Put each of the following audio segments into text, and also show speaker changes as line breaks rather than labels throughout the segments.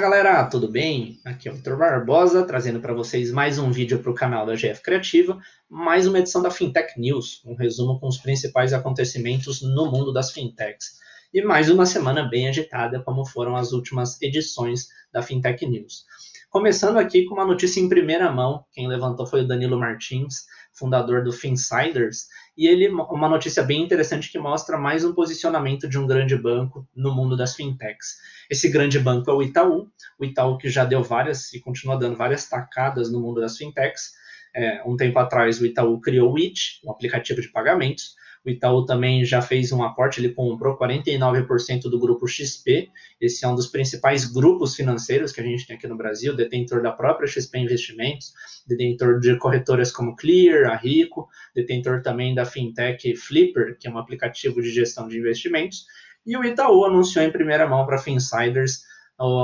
Galera, tudo bem? Aqui é o Vitor Barbosa, trazendo para vocês mais um vídeo para o canal da GF Criativa, mais uma edição da Fintech News, um resumo com os principais acontecimentos no mundo das fintechs. E mais uma semana bem agitada, como foram as últimas edições da Fintech News. Começando aqui com uma notícia em primeira mão, quem levantou foi o Danilo Martins, fundador do Finsiders, e ele uma notícia bem interessante que mostra mais um posicionamento de um grande banco no mundo das fintechs. Esse grande banco é o Itaú, o Itaú que já deu várias e continua dando várias tacadas no mundo das fintechs. É, um tempo atrás o Itaú criou o It, um aplicativo de pagamentos, o Itaú também já fez um aporte, ele comprou 49% do grupo XP. Esse é um dos principais grupos financeiros que a gente tem aqui no Brasil, detentor da própria XP Investimentos, detentor de corretoras como Clear, a Rico, detentor também da fintech Flipper, que é um aplicativo de gestão de investimentos. E o Itaú anunciou em primeira mão para Finsiders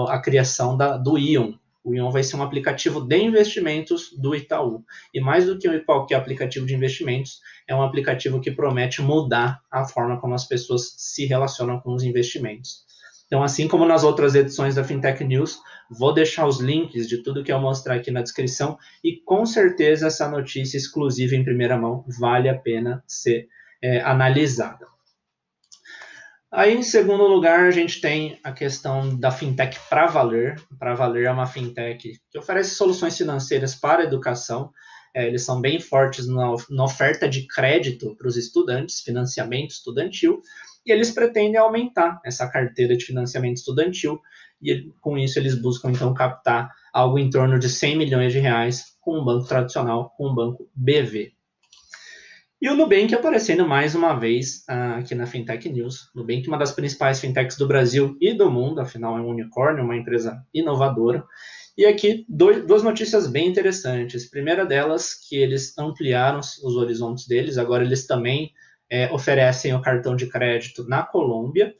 a criação da, do Ion, o Ion vai ser um aplicativo de investimentos do Itaú. E mais do que qualquer aplicativo de investimentos, é um aplicativo que promete mudar a forma como as pessoas se relacionam com os investimentos. Então, assim como nas outras edições da Fintech News, vou deixar os links de tudo que eu mostrar aqui na descrição e com certeza essa notícia exclusiva em primeira mão vale a pena ser é, analisada. Aí, em segundo lugar, a gente tem a questão da fintech para valer. Para valer é uma fintech que oferece soluções financeiras para a educação. É, eles são bem fortes na, na oferta de crédito para os estudantes, financiamento estudantil, e eles pretendem aumentar essa carteira de financiamento estudantil, e com isso eles buscam então captar algo em torno de 100 milhões de reais com um banco tradicional, com um banco BV. E o Nubank aparecendo mais uma vez uh, aqui na Fintech News. Nubank, uma das principais fintechs do Brasil e do mundo, afinal é um unicórnio, uma empresa inovadora. E aqui dois, duas notícias bem interessantes. Primeira delas, que eles ampliaram os horizontes deles, agora eles também é, oferecem o cartão de crédito na Colômbia.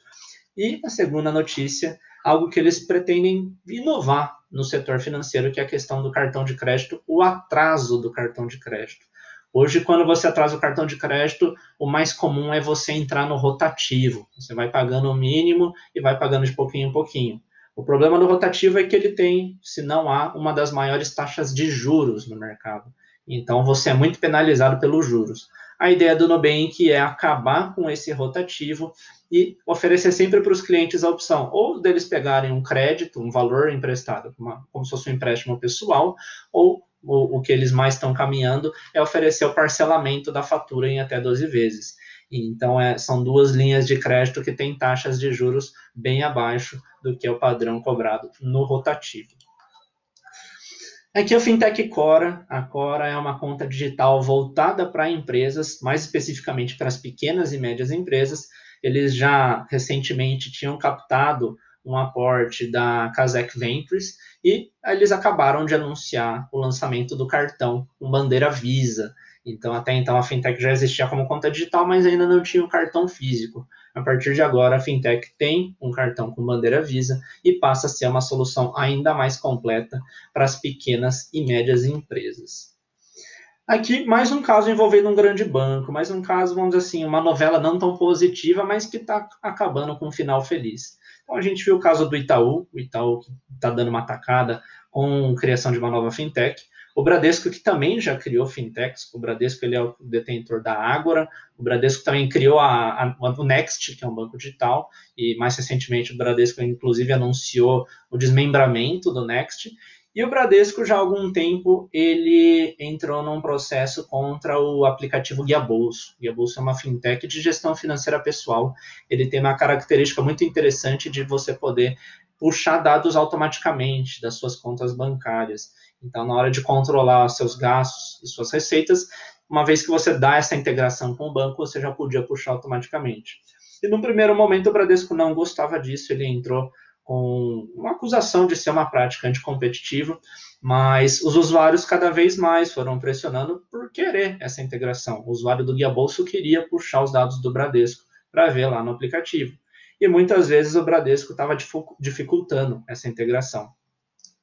E a segunda notícia, algo que eles pretendem inovar no setor financeiro, que é a questão do cartão de crédito, o atraso do cartão de crédito. Hoje, quando você atrasa o cartão de crédito, o mais comum é você entrar no rotativo. Você vai pagando o mínimo e vai pagando de pouquinho em pouquinho. O problema do rotativo é que ele tem, se não há, uma das maiores taxas de juros no mercado. Então, você é muito penalizado pelos juros. A ideia do Nubank é acabar com esse rotativo e oferecer sempre para os clientes a opção ou deles pegarem um crédito, um valor emprestado, uma, como se fosse um empréstimo pessoal, ou o, o que eles mais estão caminhando é oferecer o parcelamento da fatura em até 12 vezes. Então, é, são duas linhas de crédito que têm taxas de juros bem abaixo do que é o padrão cobrado no rotativo. Aqui é o Fintech Cora. A Cora é uma conta digital voltada para empresas, mais especificamente para as pequenas e médias empresas. Eles já recentemente tinham captado um aporte da Kazakh Ventures e eles acabaram de anunciar o lançamento do cartão com bandeira Visa. Então, até então, a fintech já existia como conta digital, mas ainda não tinha o cartão físico. A partir de agora, a fintech tem um cartão com bandeira Visa e passa a ser uma solução ainda mais completa para as pequenas e médias empresas. Aqui, mais um caso envolvendo um grande banco, mais um caso, vamos dizer assim, uma novela não tão positiva, mas que está acabando com um final feliz. Então a gente viu o caso do Itaú, o Itaú que está dando uma atacada com a criação de uma nova fintech. O Bradesco, que também já criou fintechs, o Bradesco ele é o detentor da Ágora, o Bradesco também criou a, a, o Next, que é um banco digital, e mais recentemente o Bradesco inclusive anunciou o desmembramento do Next, e o Bradesco, já há algum tempo, ele entrou num processo contra o aplicativo Guia Bolso. Guia Bolso é uma fintech de gestão financeira pessoal. Ele tem uma característica muito interessante de você poder puxar dados automaticamente das suas contas bancárias. Então, na hora de controlar seus gastos e suas receitas, uma vez que você dá essa integração com o banco, você já podia puxar automaticamente. E no primeiro momento, o Bradesco não gostava disso, ele entrou com uma acusação de ser uma prática anticompetitiva, mas os usuários cada vez mais foram pressionando por querer essa integração. O usuário do Guia Bolso queria puxar os dados do Bradesco para ver lá no aplicativo. E muitas vezes o Bradesco estava dificultando essa integração.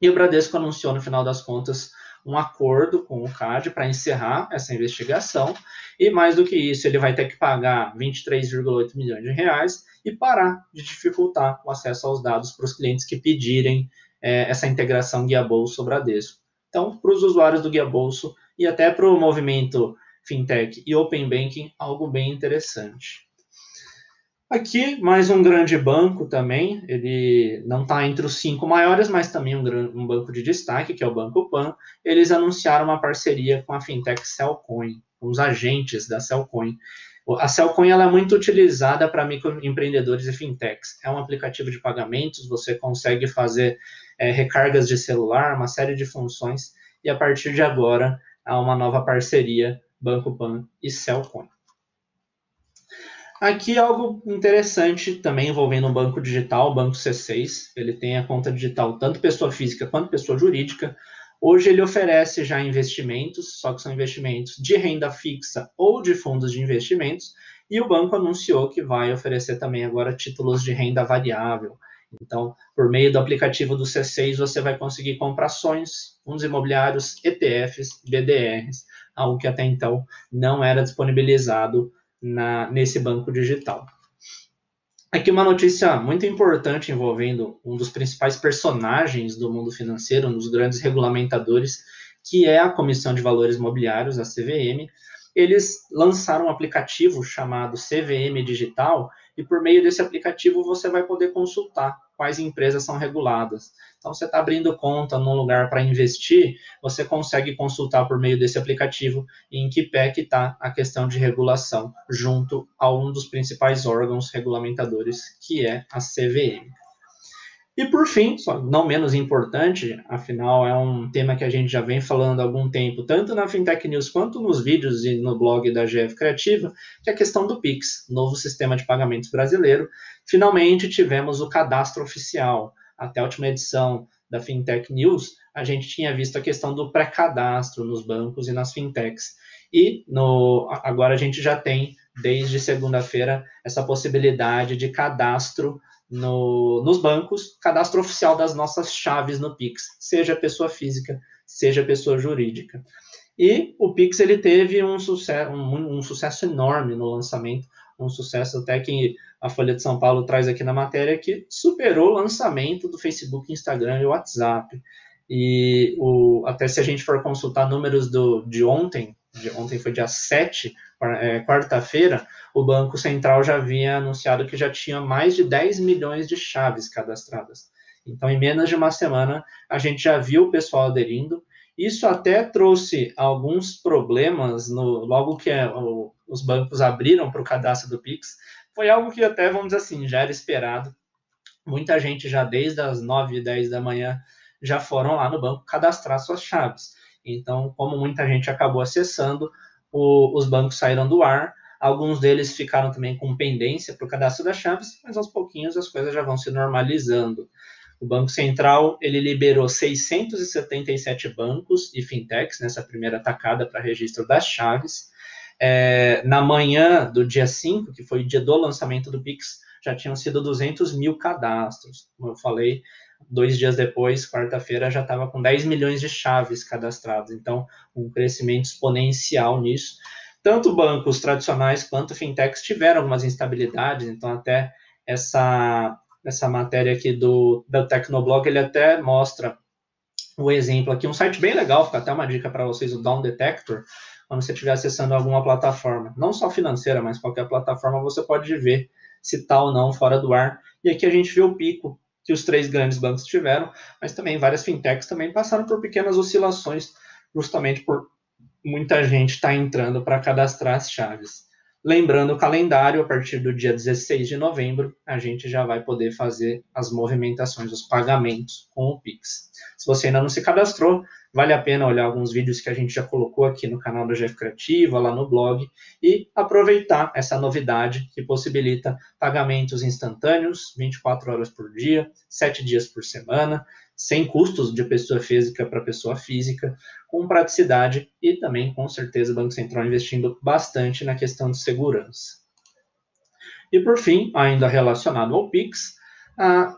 E o Bradesco anunciou, no final das contas, um acordo com o CAD para encerrar essa investigação, e mais do que isso, ele vai ter que pagar 23,8 milhões de reais e parar de dificultar o acesso aos dados para os clientes que pedirem é, essa integração Guia Bolso Bradesco. Então, para os usuários do Guia Bolso e até para o movimento fintech e open banking, algo bem interessante. Aqui, mais um grande banco também, ele não está entre os cinco maiores, mas também um, um, banco de destaque, que é o Banco Pan. Eles anunciaram uma parceria com a fintech Cellcoin, com os agentes da Cellcoin. A Cellcoin é muito utilizada para microempreendedores e fintechs. É um aplicativo de pagamentos, você consegue fazer é, recargas de celular, uma série de funções, e a partir de agora há uma nova parceria Banco Pan e Cellcoin. Aqui algo interessante também envolvendo um banco digital, o Banco C6. Ele tem a conta digital tanto pessoa física quanto pessoa jurídica. Hoje ele oferece já investimentos, só que são investimentos de renda fixa ou de fundos de investimentos, e o banco anunciou que vai oferecer também agora títulos de renda variável. Então, por meio do aplicativo do C6, você vai conseguir comprar ações, fundos imobiliários, ETFs, BDRs, algo que até então não era disponibilizado na, nesse banco digital. Aqui uma notícia muito importante envolvendo um dos principais personagens do mundo financeiro, um dos grandes regulamentadores, que é a Comissão de Valores Mobiliários, a CVM. Eles lançaram um aplicativo chamado CVM Digital, e por meio desse aplicativo você vai poder consultar quais empresas são reguladas. Então, você está abrindo conta num lugar para investir, você consegue consultar por meio desse aplicativo em que pé que está a questão de regulação, junto a um dos principais órgãos regulamentadores, que é a CVM. E por fim, só não menos importante, afinal é um tema que a gente já vem falando há algum tempo, tanto na Fintech News quanto nos vídeos e no blog da GF Criativa, que é a questão do Pix, novo sistema de pagamentos brasileiro. Finalmente tivemos o cadastro oficial. Até a última edição da Fintech News, a gente tinha visto a questão do pré-cadastro nos bancos e nas fintechs. E no, agora a gente já tem, desde segunda-feira, essa possibilidade de cadastro no, nos bancos, cadastro oficial das nossas chaves no Pix, seja pessoa física, seja pessoa jurídica. E o Pix ele teve um sucesso, um, um sucesso enorme no lançamento, um sucesso até que a Folha de São Paulo traz aqui na matéria, que superou o lançamento do Facebook, Instagram e WhatsApp. E o, até se a gente for consultar números do, de ontem, ontem foi dia 7, é, quarta-feira, o Banco Central já havia anunciado que já tinha mais de 10 milhões de chaves cadastradas. Então, em menos de uma semana, a gente já viu o pessoal aderindo. Isso até trouxe alguns problemas no, logo que é, o, os bancos abriram para o cadastro do Pix. Foi algo que até, vamos dizer assim, já era esperado. Muita gente já desde as 9 e 10 da manhã já foram lá no banco cadastrar suas chaves. Então, como muita gente acabou acessando, o, os bancos saíram do ar, alguns deles ficaram também com pendência para o cadastro das chaves, mas aos pouquinhos as coisas já vão se normalizando. O Banco Central ele liberou 677 bancos e fintechs nessa primeira tacada para registro das chaves. É, na manhã do dia 5, que foi o dia do lançamento do Pix, já tinham sido 200 mil cadastros. Como eu falei, dois dias depois, quarta-feira, já estava com 10 milhões de chaves cadastradas. Então, um crescimento exponencial nisso. Tanto bancos tradicionais quanto fintechs tiveram algumas instabilidades, então até essa, essa matéria aqui do, do Tecnoblog, ele até mostra o exemplo aqui, um site bem legal, fica até uma dica para vocês, o Down Detector, quando você estiver acessando alguma plataforma, não só financeira, mas qualquer plataforma, você pode ver se está ou não fora do ar. E aqui a gente vê o pico que os três grandes bancos tiveram, mas também várias fintechs também passaram por pequenas oscilações, justamente por muita gente estar tá entrando para cadastrar as chaves. Lembrando o calendário, a partir do dia 16 de novembro, a gente já vai poder fazer as movimentações, os pagamentos com o Pix. Se você ainda não se cadastrou, vale a pena olhar alguns vídeos que a gente já colocou aqui no canal do Jeff Criativa, lá no blog, e aproveitar essa novidade que possibilita pagamentos instantâneos, 24 horas por dia, 7 dias por semana, sem custos de pessoa física para pessoa física, com praticidade e também, com certeza, o Banco Central investindo bastante na questão de segurança. E por fim, ainda relacionado ao Pix, a,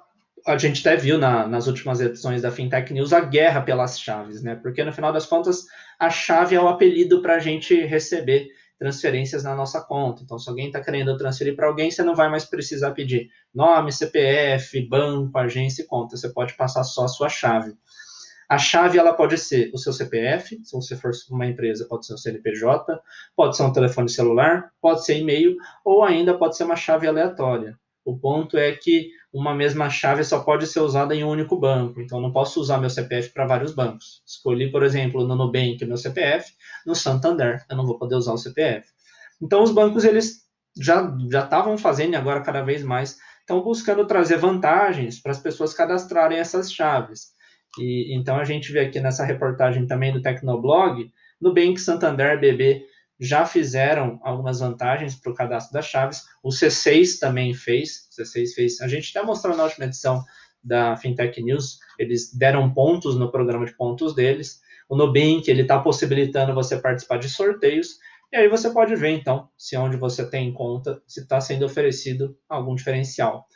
a gente até viu na, nas últimas edições da Fintech News a guerra pelas chaves, né? Porque no final das contas, a chave é o apelido para a gente receber transferências na nossa conta. Então, se alguém está querendo transferir para alguém, você não vai mais precisar pedir nome, CPF, banco, agência e conta. Você pode passar só a sua chave. A chave ela pode ser o seu CPF, se você for uma empresa, pode ser o CNPJ, pode ser um telefone celular, pode ser e-mail, ou ainda pode ser uma chave aleatória. O ponto é que uma mesma chave só pode ser usada em um único banco. Então, não posso usar meu CPF para vários bancos. Escolhi, por exemplo, no Nubank meu CPF, no Santander eu não vou poder usar o CPF. Então, os bancos eles já já estavam fazendo e agora cada vez mais estão buscando trazer vantagens para as pessoas cadastrarem essas chaves. E então a gente vê aqui nessa reportagem também do Tecnoblog, Nubank, Santander, BB já fizeram algumas vantagens para o cadastro das chaves. O C6 também fez. O C6 fez. A gente até mostrou na última edição da Fintech News, eles deram pontos no programa de pontos deles. O Nubank ele está possibilitando você participar de sorteios. E aí você pode ver, então, se onde você tem conta, se está sendo oferecido algum diferencial.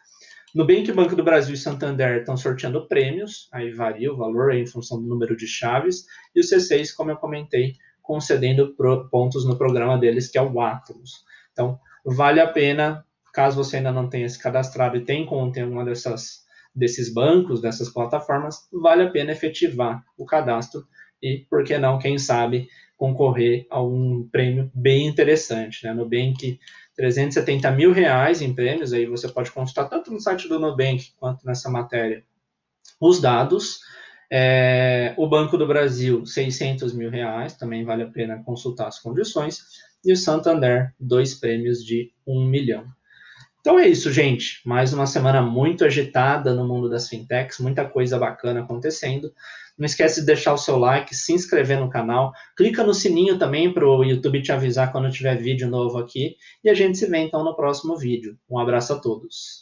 Nubank, Banco do Brasil e Santander estão sorteando prêmios, aí varia o valor em função do número de chaves, e o C6, como eu comentei, concedendo pontos no programa deles, que é o Atlas. Então, vale a pena, caso você ainda não tenha se cadastrado e tem conta em alguma dessas, desses bancos, dessas plataformas, vale a pena efetivar o cadastro e, por que não, quem sabe, concorrer a um prêmio bem interessante. Né? Nubank, 370 mil reais em prêmios, aí você pode consultar tanto no site do Nubank quanto nessa matéria os dados. É, o Banco do Brasil, 600 mil reais, também vale a pena consultar as condições. E o Santander, dois prêmios de um milhão. Então é isso, gente. Mais uma semana muito agitada no mundo das fintechs, muita coisa bacana acontecendo. Não esquece de deixar o seu like, se inscrever no canal, clica no sininho também para o YouTube te avisar quando tiver vídeo novo aqui. E a gente se vê então no próximo vídeo. Um abraço a todos.